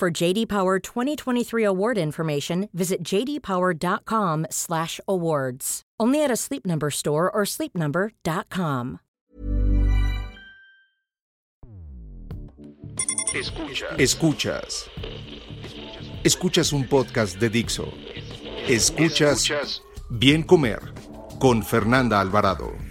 For JD Power 2023 award information, visit jdpower.com/awards. Only at a Sleep Number store or sleepnumber.com. Escuchas. Escuchas. Escuchas un podcast de Dixo. Escuchas, Escuchas Bien Comer con Fernanda Alvarado.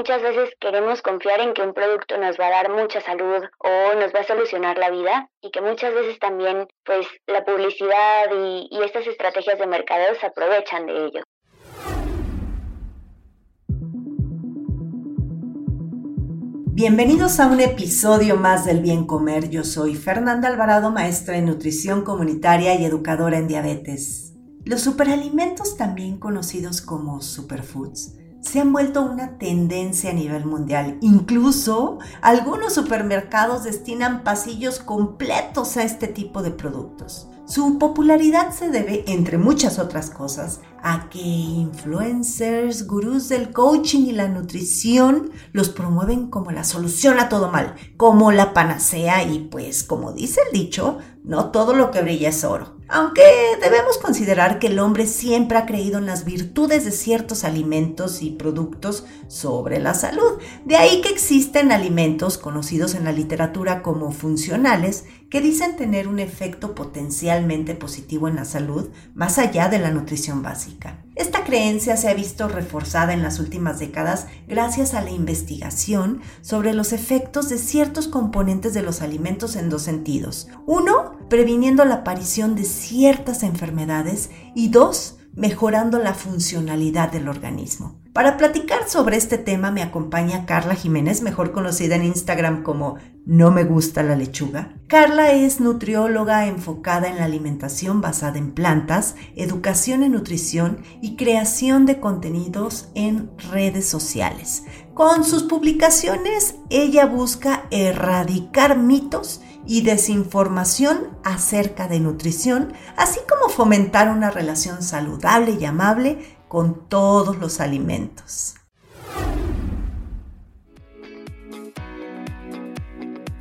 Muchas veces queremos confiar en que un producto nos va a dar mucha salud o nos va a solucionar la vida y que muchas veces también pues la publicidad y, y estas estrategias de mercadeo se aprovechan de ello. Bienvenidos a un episodio más del Bien Comer. Yo soy Fernanda Alvarado, maestra en nutrición comunitaria y educadora en diabetes. Los superalimentos, también conocidos como superfoods, se han vuelto una tendencia a nivel mundial. Incluso algunos supermercados destinan pasillos completos a este tipo de productos. Su popularidad se debe, entre muchas otras cosas, a que influencers, gurús del coaching y la nutrición los promueven como la solución a todo mal, como la panacea y pues como dice el dicho, no todo lo que brilla es oro. Aunque debemos considerar que el hombre siempre ha creído en las virtudes de ciertos alimentos y productos sobre la salud. De ahí que existen alimentos conocidos en la literatura como funcionales que dicen tener un efecto potencialmente positivo en la salud más allá de la nutrición básica. Esta creencia se ha visto reforzada en las últimas décadas gracias a la investigación sobre los efectos de ciertos componentes de los alimentos en dos sentidos. Uno, previniendo la aparición de ciertas enfermedades y dos, mejorando la funcionalidad del organismo. Para platicar sobre este tema me acompaña Carla Jiménez, mejor conocida en Instagram como No me gusta la lechuga. Carla es nutrióloga enfocada en la alimentación basada en plantas, educación en nutrición y creación de contenidos en redes sociales. Con sus publicaciones ella busca erradicar mitos y desinformación acerca de nutrición, así como fomentar una relación saludable y amable con todos los alimentos.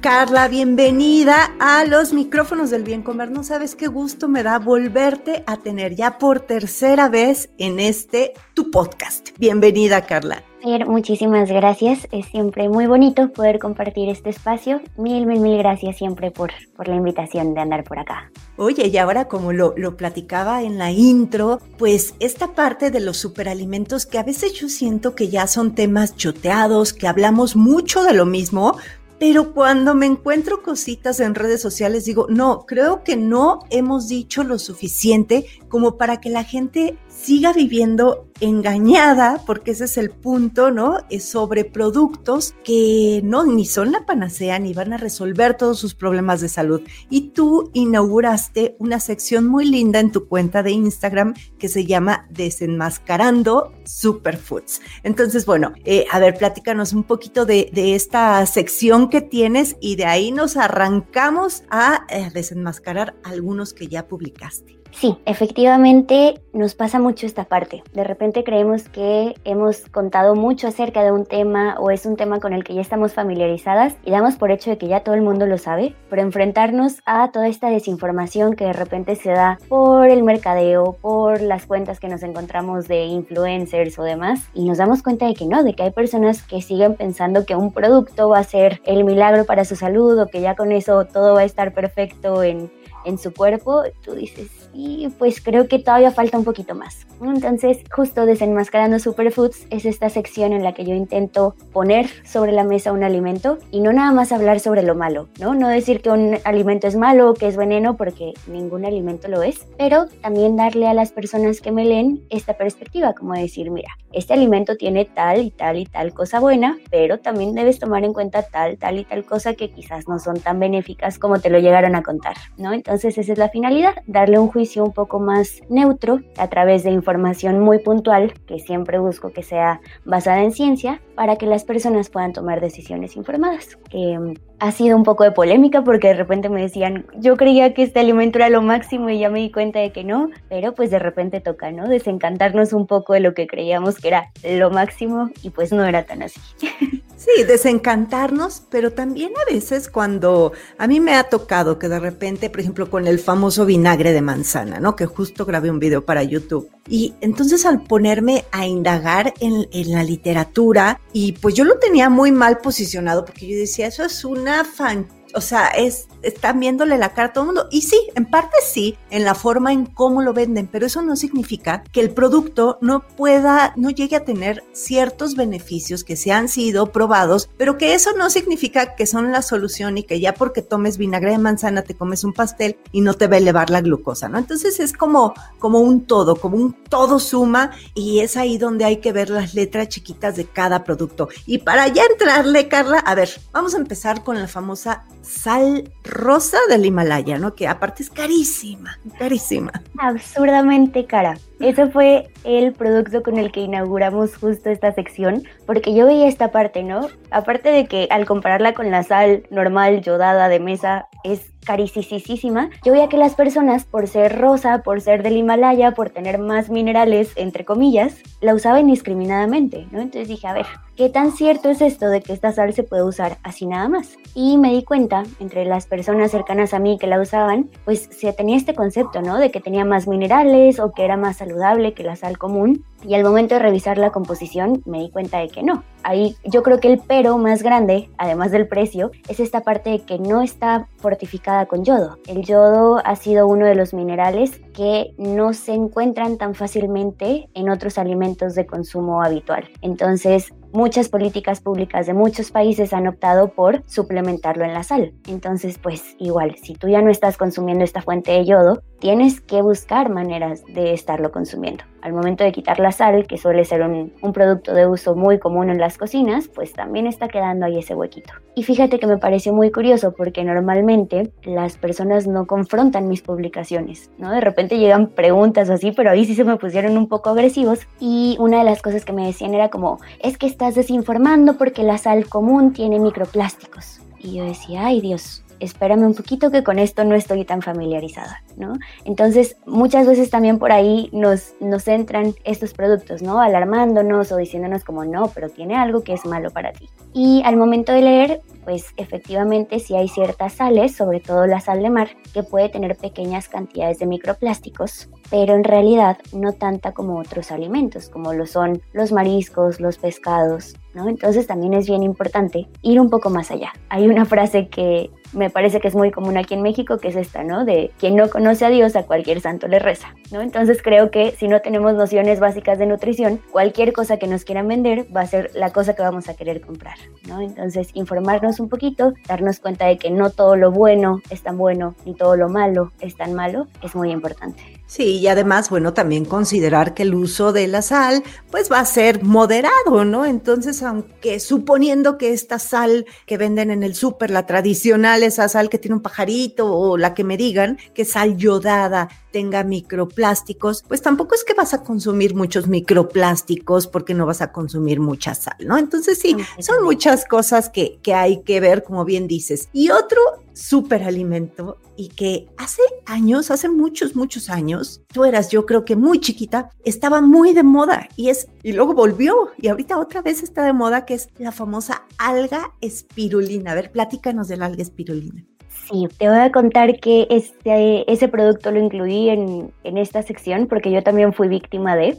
Carla, bienvenida a los micrófonos del bien comer. No sabes qué gusto me da volverte a tener ya por tercera vez en este tu podcast. Bienvenida, Carla. Muchísimas gracias. Es siempre muy bonito poder compartir este espacio. Mil, mil, mil gracias siempre por, por la invitación de andar por acá. Oye, y ahora como lo, lo platicaba en la intro, pues esta parte de los superalimentos que a veces yo siento que ya son temas choteados, que hablamos mucho de lo mismo, pero cuando me encuentro cositas en redes sociales digo, no, creo que no hemos dicho lo suficiente como para que la gente siga viviendo engañada, porque ese es el punto, ¿no? Es sobre productos que no ni son la panacea ni van a resolver todos sus problemas de salud. Y tú inauguraste una sección muy linda en tu cuenta de Instagram que se llama Desenmascarando Superfoods. Entonces, bueno, eh, a ver, platícanos un poquito de, esta sección que tienes y de ahí nos arrancamos a eh, desenmascarar algunos que ya publicaste. Sí, efectivamente nos pasa mucho esta parte. De repente creemos que hemos contado mucho acerca de un tema o es un tema con el que ya estamos familiarizadas y damos por hecho de que ya todo el mundo lo sabe, pero enfrentarnos a toda esta desinformación que de repente se da por el mercadeo, por las cuentas que nos encontramos de influencers o demás y nos damos cuenta de que no, de que hay personas que siguen pensando que un producto va a ser el milagro para su salud o que ya con eso todo va a estar perfecto en en su cuerpo, tú dices, y pues creo que todavía falta un poquito más. Entonces, justo desenmascarando superfoods es esta sección en la que yo intento poner sobre la mesa un alimento y no nada más hablar sobre lo malo, ¿no? No decir que un alimento es malo o que es veneno porque ningún alimento lo es, pero también darle a las personas que me leen esta perspectiva, como decir, mira, este alimento tiene tal y tal y tal cosa buena, pero también debes tomar en cuenta tal, tal y tal cosa que quizás no son tan benéficas como te lo llegaron a contar, ¿no? Entonces esa es la finalidad, darle un juicio un poco más neutro a través de información muy puntual, que siempre busco que sea basada en ciencia, para que las personas puedan tomar decisiones informadas. Mm, ha sido un poco de polémica porque de repente me decían, yo creía que este alimento era lo máximo y ya me di cuenta de que no, pero pues de repente toca, ¿no? Desencantarnos un poco de lo que creíamos que era lo máximo y pues no era tan así. Sí, desencantarnos, pero también a veces cuando a mí me ha tocado que de repente, por ejemplo, con el famoso vinagre de manzana, ¿no? Que justo grabé un video para YouTube. Y entonces al ponerme a indagar en, en la literatura, y pues yo lo tenía muy mal posicionado porque yo decía, eso es una fan o sea, es, están viéndole la cara a todo el mundo. Y sí, en parte sí, en la forma en cómo lo venden, pero eso no significa que el producto no pueda, no llegue a tener ciertos beneficios que se han sido probados, pero que eso no significa que son la solución y que ya porque tomes vinagre de manzana te comes un pastel y no te va a elevar la glucosa, ¿no? Entonces es como, como un todo, como un todo suma y es ahí donde hay que ver las letras chiquitas de cada producto. Y para ya entrarle, Carla, a ver, vamos a empezar con la famosa sal rosa del Himalaya, ¿no? Que aparte es carísima, carísima. Absurdamente cara. Ese fue el producto con el que inauguramos justo esta sección, porque yo veía esta parte, ¿no? Aparte de que al compararla con la sal normal, yodada de mesa, es carísima, yo veía que las personas, por ser rosa, por ser del Himalaya, por tener más minerales, entre comillas, la usaban indiscriminadamente, ¿no? Entonces dije, a ver, ¿qué tan cierto es esto de que esta sal se puede usar así nada más? Y me di cuenta, entre las personas cercanas a mí que la usaban, pues se tenía este concepto, ¿no? De que tenía más minerales o que era más saludable que la sal común. Y al momento de revisar la composición me di cuenta de que no. Ahí yo creo que el pero más grande, además del precio, es esta parte de que no está fortificada con yodo. El yodo ha sido uno de los minerales que no se encuentran tan fácilmente en otros alimentos de consumo habitual. Entonces, muchas políticas públicas de muchos países han optado por suplementarlo en la sal. Entonces, pues igual, si tú ya no estás consumiendo esta fuente de yodo, tienes que buscar maneras de estarlo consumiendo. Al momento de quitar la sal, que suele ser un, producto de uso muy común en las cocinas, pues también está quedando ahí ese huequito. Y fíjate que me pareció muy curioso porque normalmente las personas no confrontan mis publicaciones, ¿no? De repente llegan preguntas así, pero ahí sí se me pusieron un poco agresivos y una de las cosas que me decían era como, es que estás desinformando porque la sal común tiene microplásticos. Y yo decía, ay Dios, espérame un poquito que con esto no estoy tan familiarizada, ¿no? Entonces, muchas veces también por ahí nos, nos entran estos productos, ¿no? Alarmándonos o diciéndonos como, no, pero tiene algo que es malo para ti. Y al momento de leer, pues efectivamente sí hay ciertas sales, sobre todo la sal de mar, que puede tener pequeñas cantidades de microplásticos, pero en realidad no tanta como otros alimentos, como lo son los mariscos, los pescados, ¿no? Entonces también es bien importante ir un poco más allá. Hay una frase que me parece que es muy común aquí en México, que es esta, ¿no? De quien no conoce a Dios, a cualquier santo le reza, ¿no? Entonces creo que si no tenemos nociones básicas de nutrición, cualquier cosa que nos quieran vender va a ser la cosa que vamos a querer comprar, ¿no? Entonces informarnos un poquito, darnos cuenta de que no todo lo bueno es tan bueno, ni todo lo malo es tan malo, es muy importante. Sí, y además, bueno, también considerar que el uso de la sal, pues va a ser moderado, ¿no? Entonces, aunque suponiendo que esta sal que venden en el súper, la tradicional, esa sal que tiene un pajarito o la que me digan, que sal yodada, tenga microplásticos, pues tampoco es que vas a consumir muchos microplásticos porque no vas a consumir mucha sal, ¿no? Entonces sí, son muchas cosas que, que hay que ver, como bien dices. Y otro superalimento y que hace años, hace muchos, muchos años, tú eras yo creo que muy chiquita, estaba muy de moda y es, y luego volvió y ahorita otra vez está de moda que es la famosa alga espirulina. A ver, platícanos de la alga espirulina. Sí, te voy a contar que este, ese producto lo incluí en, en, esta sección porque yo también fui víctima de.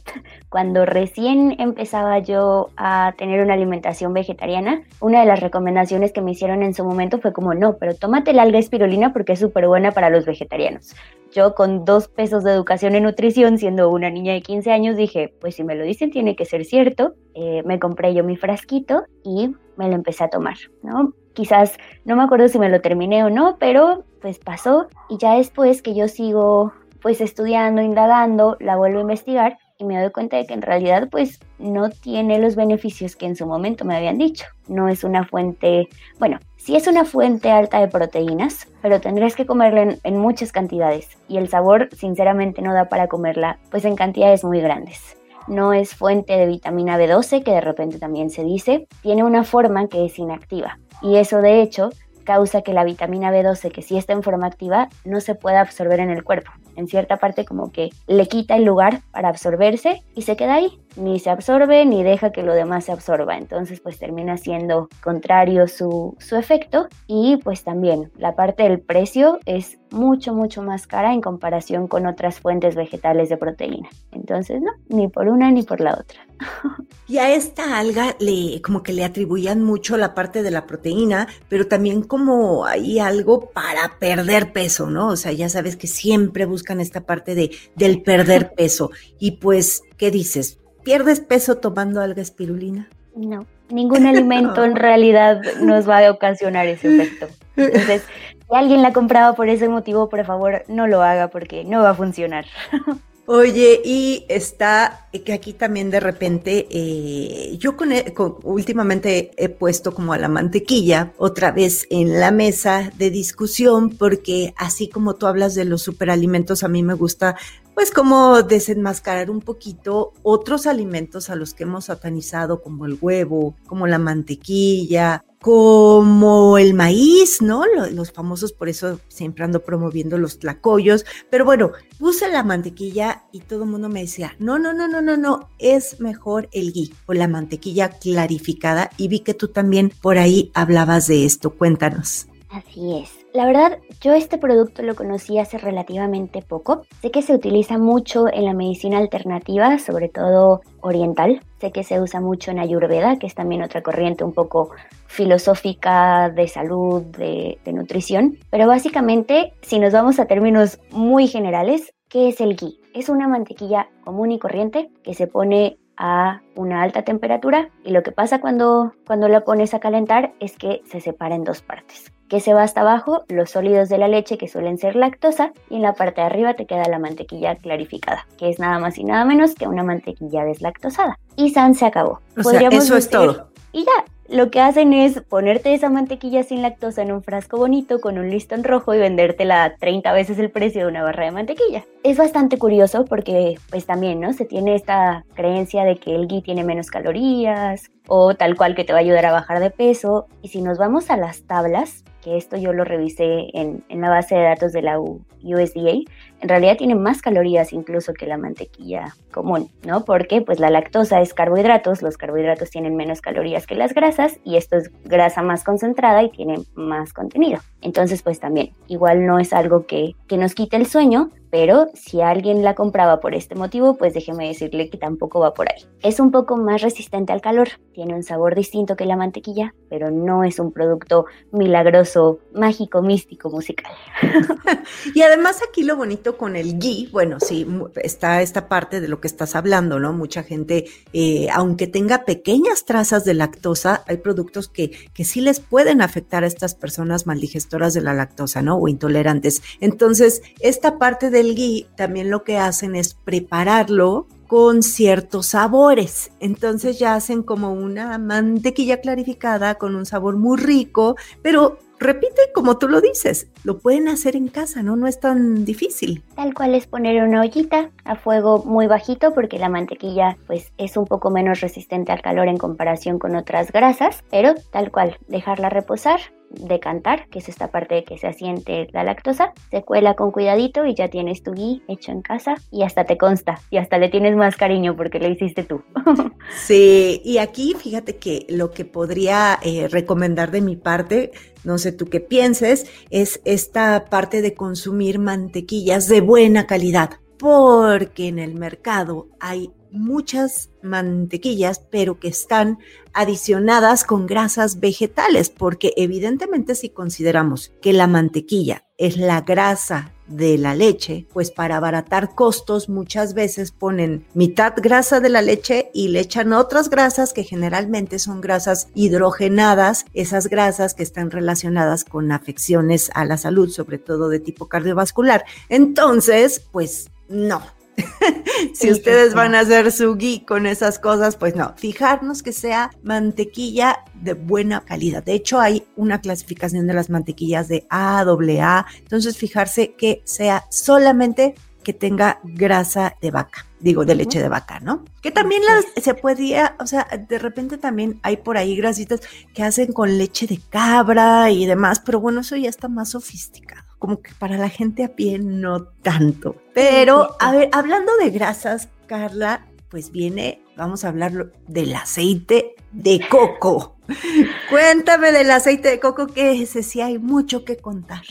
Cuando recién empezaba yo a tener una alimentación vegetariana, una de las recomendaciones que me hicieron en su momento fue como, no, pero tómate la alga espirulina porque es súper buena para los vegetarianos. Yo con dos pesos de educación en nutrición, siendo una niña de 15 años, dije, pues si me lo dicen tiene que ser cierto. Eh, me compré yo mi frasquito y me lo empecé a tomar, ¿no? Quizás no me acuerdo si me lo terminé o no, pero pues pasó. Y ya después que yo sigo pues estudiando, indagando, la vuelvo a investigar y me doy cuenta de que en realidad pues no tiene los beneficios que en su momento me habían dicho. No es una fuente, bueno, sí es una fuente alta de proteínas, pero tendrías que comerla en, en muchas cantidades. Y el sabor sinceramente no da para comerla pues en cantidades muy grandes no es fuente de vitamina B12, que de repente también se dice, tiene una forma que es inactiva. Y eso de hecho causa que la vitamina B12, que sí está en forma activa, no se pueda absorber en el cuerpo. En cierta parte como que le quita el lugar para absorberse y se queda ahí. Ni se absorbe ni deja que lo demás se absorba. Entonces pues termina siendo contrario su, su efecto. Y pues también la parte del precio es mucho, mucho más cara en comparación con otras fuentes vegetales de proteína. Entonces, no, ni por una ni por la otra. Y a esta alga le como que le atribuían mucho la parte de la proteína, pero también como hay algo para perder peso, ¿no? O sea, ya sabes que siempre buscan esta parte de del perder peso. Y pues, ¿qué dices? ¿Pierdes peso tomando alga espirulina? No, ningún alimento en realidad nos va a ocasionar ese efecto. Entonces, si alguien la ha comprado por ese motivo, por favor, no lo haga porque no va a funcionar. Oye, y está que aquí también de repente, eh, yo e, con, últimamente he puesto como a la mantequilla otra vez en la mesa de discusión, porque así como tú hablas de los superalimentos, a mí me gusta pues como desenmascarar un poquito otros alimentos a los que hemos satanizado, como el huevo, como la mantequilla, como el maíz, ¿no? Los famosos, por eso siempre ando promoviendo los tlacoyos. Pero bueno, puse la mantequilla y todo el mundo me decía, no, no, no, no, no, no, es mejor el ghee o la mantequilla clarificada. Y vi que tú también por ahí hablabas de esto. Cuéntanos. Así es. La verdad, yo este producto lo conocí hace relativamente poco. Sé que se utiliza mucho en la medicina alternativa, sobre todo oriental. Sé que se usa mucho en Ayurveda, que es también otra corriente un poco filosófica de salud, de, de nutrición. Pero básicamente, si nos vamos a términos muy generales, ¿qué es el ghee? Es una mantequilla común y corriente que se pone a una alta temperatura y lo que pasa cuando, cuando la pones a calentar es que se separa en dos partes que se va hasta abajo los sólidos de la leche que suelen ser lactosa y en la parte de arriba te queda la mantequilla clarificada, que es nada más y nada menos que una mantequilla deslactosada. Y San se acabó. O sea, eso es todo. Y ya, lo que hacen es ponerte esa mantequilla sin lactosa en un frasco bonito con un listón rojo y vendértela 30 veces el precio de una barra de mantequilla. Es bastante curioso porque pues también, ¿no? Se tiene esta creencia de que el ghee tiene menos calorías o tal cual que te va a ayudar a bajar de peso. Y si nos vamos a las tablas, que esto yo lo revisé en la base de datos de la USDA, en realidad tiene más calorías incluso que la mantequilla común, ¿no? Porque pues la lactosa es carbohidratos, los carbohidratos tienen menos calorías que las grasas y esto es grasa más concentrada y tiene más contenido. Entonces pues también, igual no es algo que, que nos quite el sueño, pero si alguien la compraba por este motivo, pues déjeme decirle que tampoco va por ahí. Es un poco más resistente al calor, tiene un sabor distinto que la mantequilla, pero no es un producto milagroso, mágico, místico, musical. y además aquí lo bonito con el ghee, bueno, sí, está esta parte de lo que estás hablando, ¿no? Mucha gente, eh, aunque tenga pequeñas trazas de lactosa, hay productos que, que sí les pueden afectar a estas personas maldigestoras de la lactosa, ¿no? O intolerantes. Entonces, esta parte de el ghee también lo que hacen es prepararlo con ciertos sabores. Entonces ya hacen como una mantequilla clarificada con un sabor muy rico, pero repite como tú lo dices, lo pueden hacer en casa, ¿no? No es tan difícil. Tal cual es poner una ollita a fuego muy bajito porque la mantequilla pues es un poco menos resistente al calor en comparación con otras grasas, pero tal cual, dejarla reposar decantar, que es esta parte de que se asiente la lactosa, se cuela con cuidadito y ya tienes tu ghee hecho en casa y hasta te consta y hasta le tienes más cariño porque lo hiciste tú. sí, y aquí fíjate que lo que podría eh, recomendar de mi parte, no sé tú qué pienses, es esta parte de consumir mantequillas de buena calidad porque en el mercado hay muchas mantequillas, pero que están adicionadas con grasas vegetales, porque evidentemente si consideramos que la mantequilla es la grasa de la leche, pues para abaratar costos muchas veces ponen mitad grasa de la leche y le echan otras grasas que generalmente son grasas hidrogenadas, esas grasas que están relacionadas con afecciones a la salud, sobre todo de tipo cardiovascular. Entonces, pues no, si ustedes van a hacer su ghee con esas cosas, pues no, fijarnos que sea mantequilla de buena calidad. De hecho, hay una clasificación de las mantequillas de A, AA, entonces fijarse que sea solamente que tenga grasa de vaca, digo, de leche de vaca, ¿no? Que también las, se podía, o sea, de repente también hay por ahí grasitas que hacen con leche de cabra y demás, pero bueno, eso ya está más sofisticado como que para la gente a pie no tanto. Pero, a ver, hablando de grasas, Carla, pues viene, vamos a hablar del aceite de coco. Cuéntame del aceite de coco, que ese sí hay mucho que contar.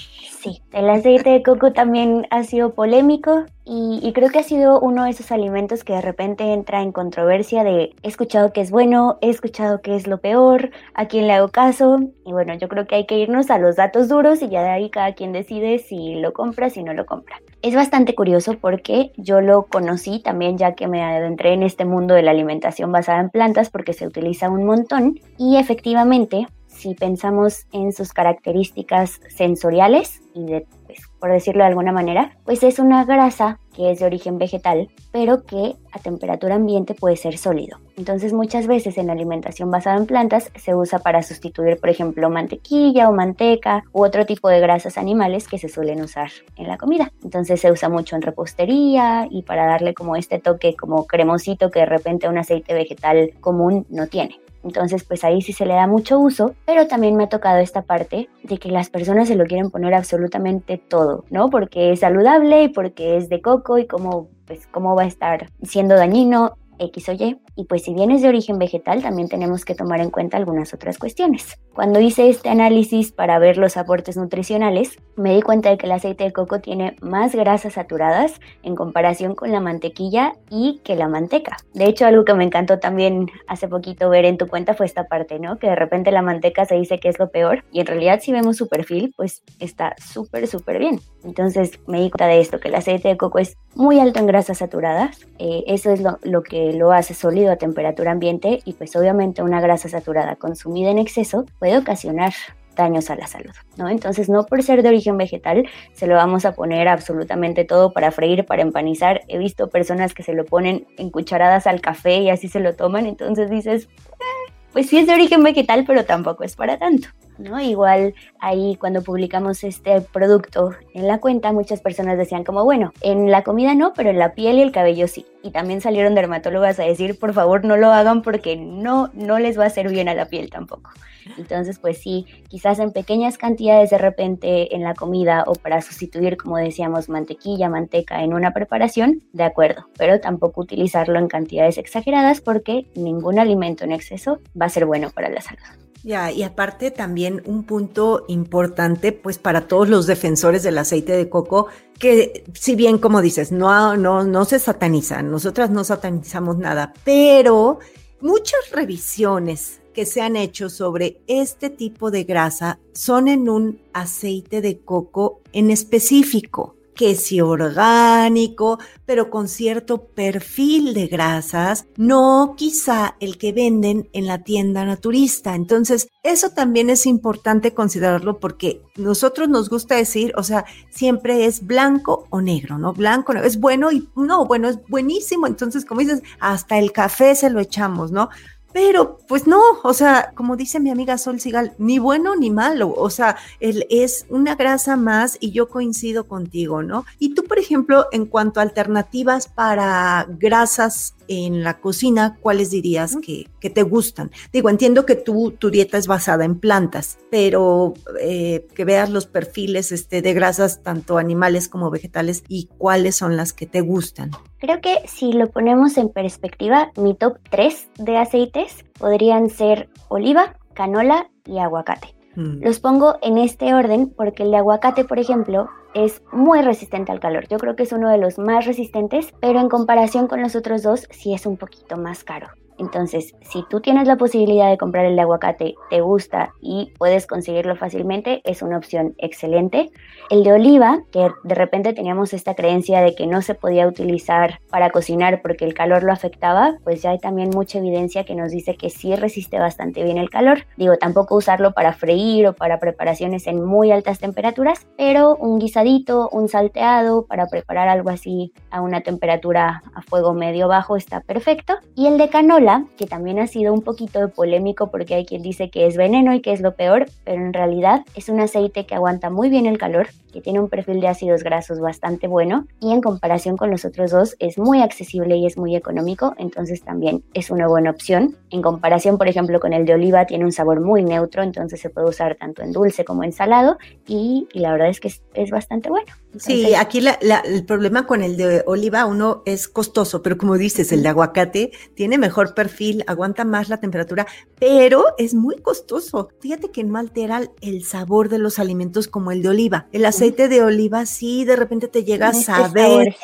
Sí, el aceite de coco también ha sido polémico y, creo que ha sido uno de esos alimentos que de repente entra en controversia de he escuchado que es bueno, he escuchado que es lo peor, a quién le hago caso. Y bueno, yo creo que hay que irnos a los datos duros y ya de ahí cada quien decide si lo compra, si no lo compra. Es bastante curioso porque yo lo conocí también ya que me adentré en este mundo de la alimentación basada en plantas porque se utiliza un montón y efectivamente si pensamos en sus características sensoriales y pues, por decirlo de alguna manera, pues es una grasa que es de origen vegetal, pero que a temperatura ambiente puede ser sólido. Entonces muchas veces en la alimentación basada en plantas se usa para sustituir, por ejemplo, mantequilla o manteca u otro tipo de grasas animales que se suelen usar en la comida. Entonces se usa mucho en repostería y para darle como este toque como cremosito que de repente un aceite vegetal común no tiene. Entonces, pues ahí sí se le da mucho uso, pero también me ha tocado esta parte de que las personas se lo quieren poner absolutamente todo, ¿no? Porque es saludable y porque es de coco y cómo, pues, cómo va a estar siendo dañino X o Y. Y pues si bien es de origen vegetal, también tenemos que tomar en cuenta algunas otras cuestiones. Cuando hice este análisis para ver los aportes nutricionales, me di cuenta de que el aceite de coco tiene más grasas saturadas en comparación con la mantequilla y que la manteca. De hecho, algo que me encantó también hace poquito ver en tu cuenta fue esta parte, ¿no? Que de repente la manteca se dice que es lo peor y en realidad si vemos su perfil, pues está súper, súper bien. Entonces me di cuenta de esto, que el aceite de coco es muy alto en grasas saturadas. Eh, eso es lo, que lo hace sólido a temperatura ambiente y pues obviamente una grasa saturada consumida en exceso puede ocasionar daños a la salud, ¿no? Entonces, no por ser de origen vegetal, se lo vamos a poner absolutamente todo para freír, para empanizar. He visto personas que se lo ponen en cucharadas al café y así se lo toman, entonces dices, eh, pues sí es de origen vegetal, pero tampoco es para tanto. ¿No? Igual ahí cuando publicamos este producto en la cuenta, muchas personas decían como, bueno, en la comida no, pero en la piel y el cabello sí. Y también salieron dermatólogas a decir, por favor, no lo hagan porque no, no les va a hacer bien a la piel tampoco. Entonces, pues sí, quizás en pequeñas cantidades de repente en la comida o para sustituir, como decíamos, mantequilla, manteca en una preparación, de acuerdo, pero tampoco utilizarlo en cantidades exageradas porque ningún alimento en exceso va a ser bueno para la salud. Ya, y aparte también un punto importante, pues para todos los defensores del aceite de coco, que si bien como dices, no, no, no se sataniza, nosotras no satanizamos nada, pero muchas revisiones que se han hecho sobre este tipo de grasa son en un aceite de coco en específico que si orgánico, pero con cierto perfil de grasas, no quizá el que venden en la tienda naturista. Entonces, eso también es importante considerarlo porque nosotros nos gusta decir, o sea, siempre es blanco o negro, ¿no? Blanco, es bueno y no, bueno, es buenísimo. Entonces, como dices, hasta el café se lo echamos, ¿no? Pero, pues no, o sea, como dice mi amiga Sol Sigal, ni bueno ni malo, o sea, él es una grasa más y yo coincido contigo, ¿no? Y tú, por ejemplo, en cuanto a alternativas para grasas en la cocina, ¿cuáles dirías que, que te gustan? Digo, entiendo que tú, tu dieta es basada en plantas, pero eh, que veas los perfiles este, de grasas, tanto animales como vegetales, y cuáles son las que te gustan. Creo que si lo ponemos en perspectiva, mi top 3 de aceites podrían ser oliva, canola y aguacate. Mm. Los pongo en este orden porque el de aguacate, por ejemplo, es muy resistente al calor. Yo creo que es uno de los más resistentes, pero en comparación con los otros dos sí es un poquito más caro. Entonces, si tú tienes la posibilidad de comprar el aguacate, te gusta y puedes conseguirlo fácilmente, es una opción excelente. El de oliva, que de repente teníamos esta creencia de que no se podía utilizar para cocinar porque el calor lo afectaba, pues ya hay también mucha evidencia que nos dice que sí resiste bastante bien el calor. Digo, tampoco usarlo para freír o para preparaciones en muy altas temperaturas, pero un guisadito, un salteado para preparar algo así a una temperatura a fuego medio bajo está perfecto. Y el de canola, que también ha sido un poquito polémico porque hay quien dice que es veneno y que es lo peor, pero en realidad es un aceite que aguanta muy bien el calor, que tiene un perfil de ácidos grasos bastante bueno y en comparación con los otros dos es muy accesible y es muy económico, entonces también es una buena opción. En comparación, por ejemplo, con el de oliva tiene un sabor muy neutro, entonces se puede usar tanto en dulce como en salado y, la verdad es que es, bastante bueno. sí, aquí el problema con el de oliva, uno es costoso, pero como dices, el de aguacate tiene mejor perfil, aguanta más la temperatura, pero es muy costoso. Fíjate que no altera el sabor de los alimentos como el de oliva. El aceite de oliva sí de repente te llega a saber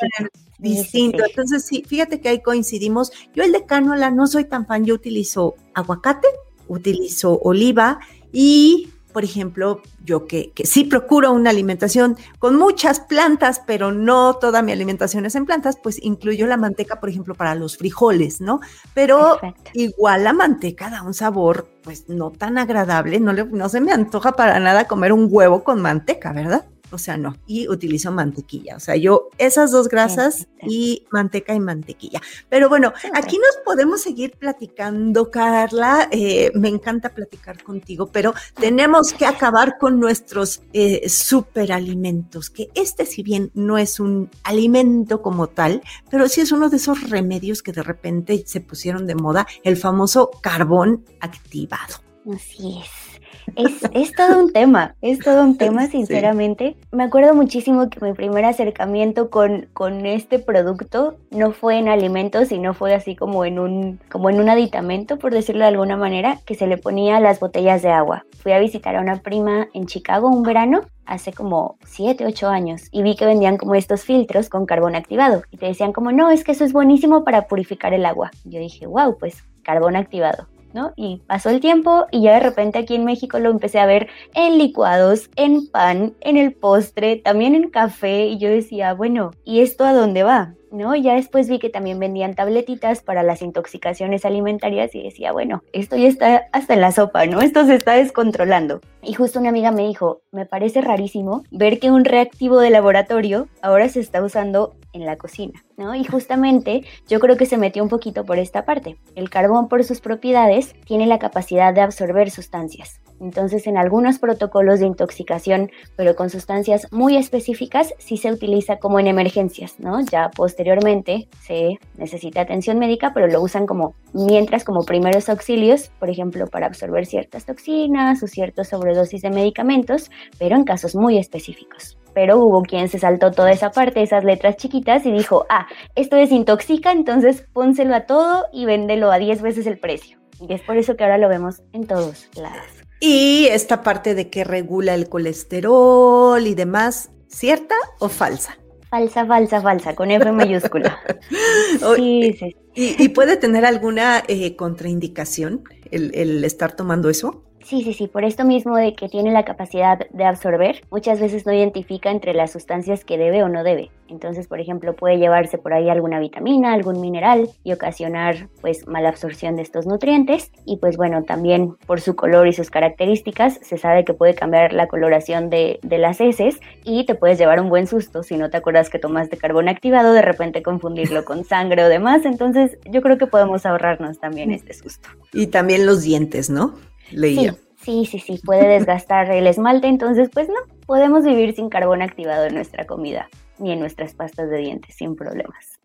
distinto. Entonces sí, fíjate que ahí coincidimos. Yo el de canola no soy tan fan, yo utilizo aguacate, utilizo oliva y por ejemplo, yo que, que, sí procuro una alimentación con muchas plantas, pero no toda mi alimentación es en plantas, pues incluyo la manteca, por ejemplo, para los frijoles, ¿no? Pero igual la manteca da un sabor, pues no tan agradable, no, le, no se me antoja para nada comer un huevo con manteca, ¿verdad? O sea, no, y utilizo mantequilla, o sea, yo esas dos grasas y manteca y mantequilla. Pero bueno, aquí nos podemos seguir platicando, Carla, eh, me encanta platicar contigo, pero tenemos que acabar con nuestros eh, superalimentos, que este si bien no es un alimento como tal, pero sí es uno de esos remedios que de repente se pusieron de moda, el famoso carbón activado. Así es. Es, es, todo un tema, es todo un tema, sinceramente. Me acuerdo muchísimo que mi primer acercamiento con, con este producto no fue en alimentos, sino fue así como en, un, como en un aditamento, por decirlo de alguna manera, que se le ponía a las botellas de agua. Fui a visitar a una prima en Chicago un verano hace como 7, 8 años y vi que vendían como estos filtros con carbón activado y te decían como, no, es que eso es buenísimo para purificar el agua. Yo dije, wow, pues carbón activado. Y pasó el tiempo y ya de repente aquí en México lo empecé a ver en licuados, en pan, en el postre, también en café y yo decía, bueno, ¿y esto a dónde va? ¿No? Ya después vi que también vendían tabletitas para las intoxicaciones alimentarias y decía, bueno, esto ya está hasta en la sopa, ¿no? Esto se está descontrolando. Y justo una amiga me dijo, me parece rarísimo ver que un reactivo de laboratorio ahora se está usando en la cocina, ¿no? Y justamente yo creo que se metió un poquito por esta parte. El carbón por sus propiedades tiene la capacidad de absorber sustancias. Entonces, en algunos protocolos de intoxicación, pero con sustancias muy específicas, sí se utiliza como en emergencias, ¿no? Ya posteriormente se necesita atención médica, pero lo usan como mientras como primeros auxilios, por ejemplo, para absorber ciertas toxinas o ciertas sobredosis de medicamentos, pero en casos muy específicos pero hubo quien se saltó toda esa parte, esas letras chiquitas, y dijo, ah, esto desintoxica, entonces pónselo a todo y véndelo a 10 veces el precio. Y es por eso que ahora lo vemos en todos lados. Y esta parte de que regula el colesterol y demás, ¿cierta o falsa? Falsa, falsa, falsa, con F mayúscula. sí, sí. ¿Y, puede tener alguna eh, contraindicación el estar tomando eso? Sí, sí, sí, por esto mismo de que tiene la capacidad de absorber, muchas veces no identifica entre las sustancias que debe o no debe. Entonces, por ejemplo, puede llevarse por ahí alguna vitamina, algún mineral y ocasionar pues mala absorción de estos nutrientes. Y pues bueno, también por su color y sus características se sabe que puede cambiar la coloración de, de las heces y te puedes llevar un buen susto si no te acuerdas que tomaste carbón activado, de repente confundirlo con sangre o demás. Entonces, yo creo que podemos ahorrarnos también este susto. Y también los dientes, ¿no? Leía. Sí, sí, sí, puede desgastar el esmalte, entonces pues no, podemos vivir sin carbón activado en nuestra comida. ni en nuestras pastas de dientes sin problemas.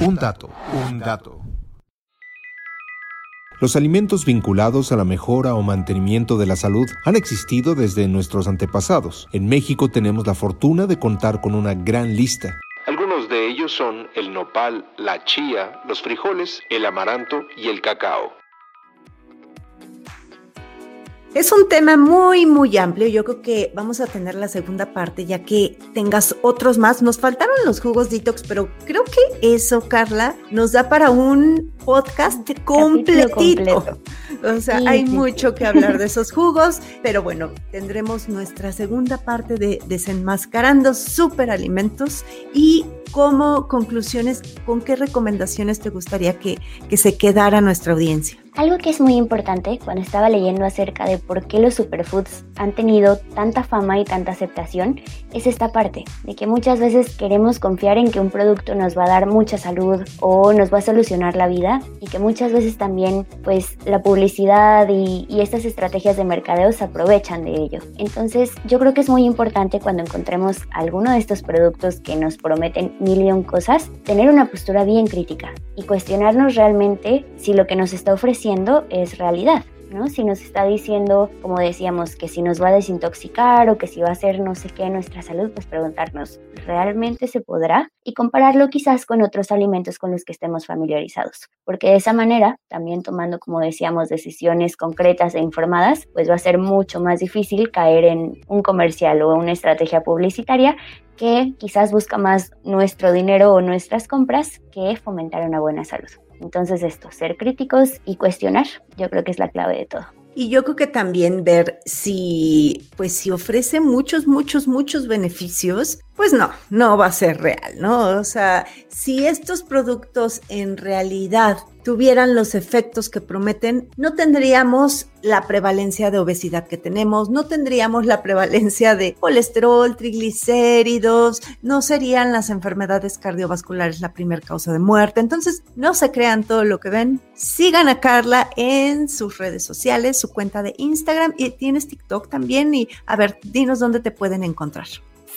Un dato, un dato. Los alimentos vinculados a la mejora o mantenimiento de la salud han existido desde nuestros antepasados. En México tenemos la fortuna de contar con una gran lista. Algunos de ellos son el nopal, la chía, los frijoles, el amaranto y el cacao. Es un tema muy, muy amplio. Yo creo que vamos a tener la segunda parte ya que tengas otros más. Nos faltaron los jugos detox, pero creo que eso, Carla, nos da para un podcast completito. O sea, hay mucho que hablar de esos jugos, pero bueno, tendremos nuestra segunda parte de desenmascarando superalimentos y como conclusiones, ¿con qué recomendaciones te gustaría que, que se quedara nuestra audiencia? Algo que es muy importante cuando estaba leyendo acerca de por qué los superfoods han tenido tanta fama y tanta aceptación es esta parte, de que muchas veces queremos confiar en que un producto nos va a dar mucha salud o nos va a solucionar la vida y que muchas veces también pues la publicidad y, estas estrategias de mercadeo se aprovechan de ello. Entonces yo creo que es muy importante cuando encontremos alguno de estos productos que nos prometen mil y cosas, tener una postura bien crítica y cuestionarnos realmente si lo que nos está ofreciendo es realidad. ¿no? Si nos está diciendo, como decíamos, que si nos va a desintoxicar o que si va a hacer no sé qué nuestra salud, pues preguntarnos, ¿realmente se podrá? Y compararlo quizás con otros alimentos con los que estemos familiarizados. Porque de esa manera, también tomando, como decíamos, decisiones concretas e informadas, pues va a ser mucho más difícil caer en un comercial o una estrategia publicitaria que quizás busca más nuestro dinero o nuestras compras que fomentar una buena salud. Entonces esto, ser críticos y cuestionar, yo creo que es la clave de todo. Y yo creo que también ver si, pues si ofrece muchos, muchos, muchos beneficios, pues no, no va a ser real, ¿no? O sea, si estos productos en realidad tuvieran los efectos que prometen, no tendríamos la prevalencia de obesidad que tenemos, no tendríamos la prevalencia de colesterol, triglicéridos, no serían las enfermedades cardiovasculares la primera causa de muerte. Entonces, no se crean todo lo que ven. Sigan a Carla en sus redes sociales, su cuenta de Instagram y tienes TikTok también. Y a ver, dinos dónde te pueden encontrar.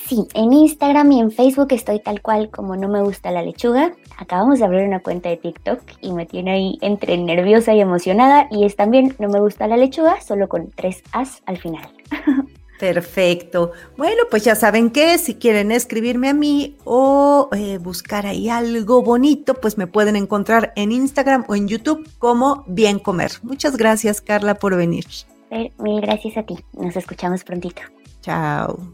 Sí, en Instagram y en Facebook estoy tal cual como no me gusta la lechuga. Acabamos de abrir una cuenta de TikTok y me tiene ahí entre nerviosa y emocionada y es también no me gusta la lechuga, solo con tres As al final. Perfecto. Bueno, pues ya saben que si quieren escribirme a mí o eh, buscar ahí algo bonito, pues me pueden encontrar en Instagram o en YouTube como Bien Comer. Muchas gracias, Carla, por venir. Mil gracias a ti. Nos escuchamos prontito. Chao.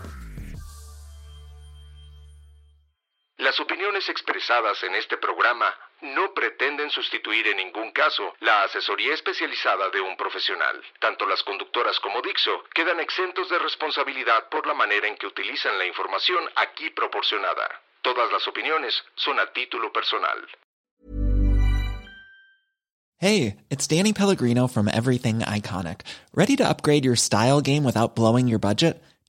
Las opiniones expresadas en este programa no pretenden sustituir en ningún caso la asesoría especializada de un profesional. Tanto las conductoras como Dixo quedan exentos de responsabilidad por la manera en que utilizan la información aquí proporcionada. Todas las opiniones son a título personal. Hey, it's Danny Pellegrino from Everything Iconic. ¿Ready to upgrade your style game without blowing your budget?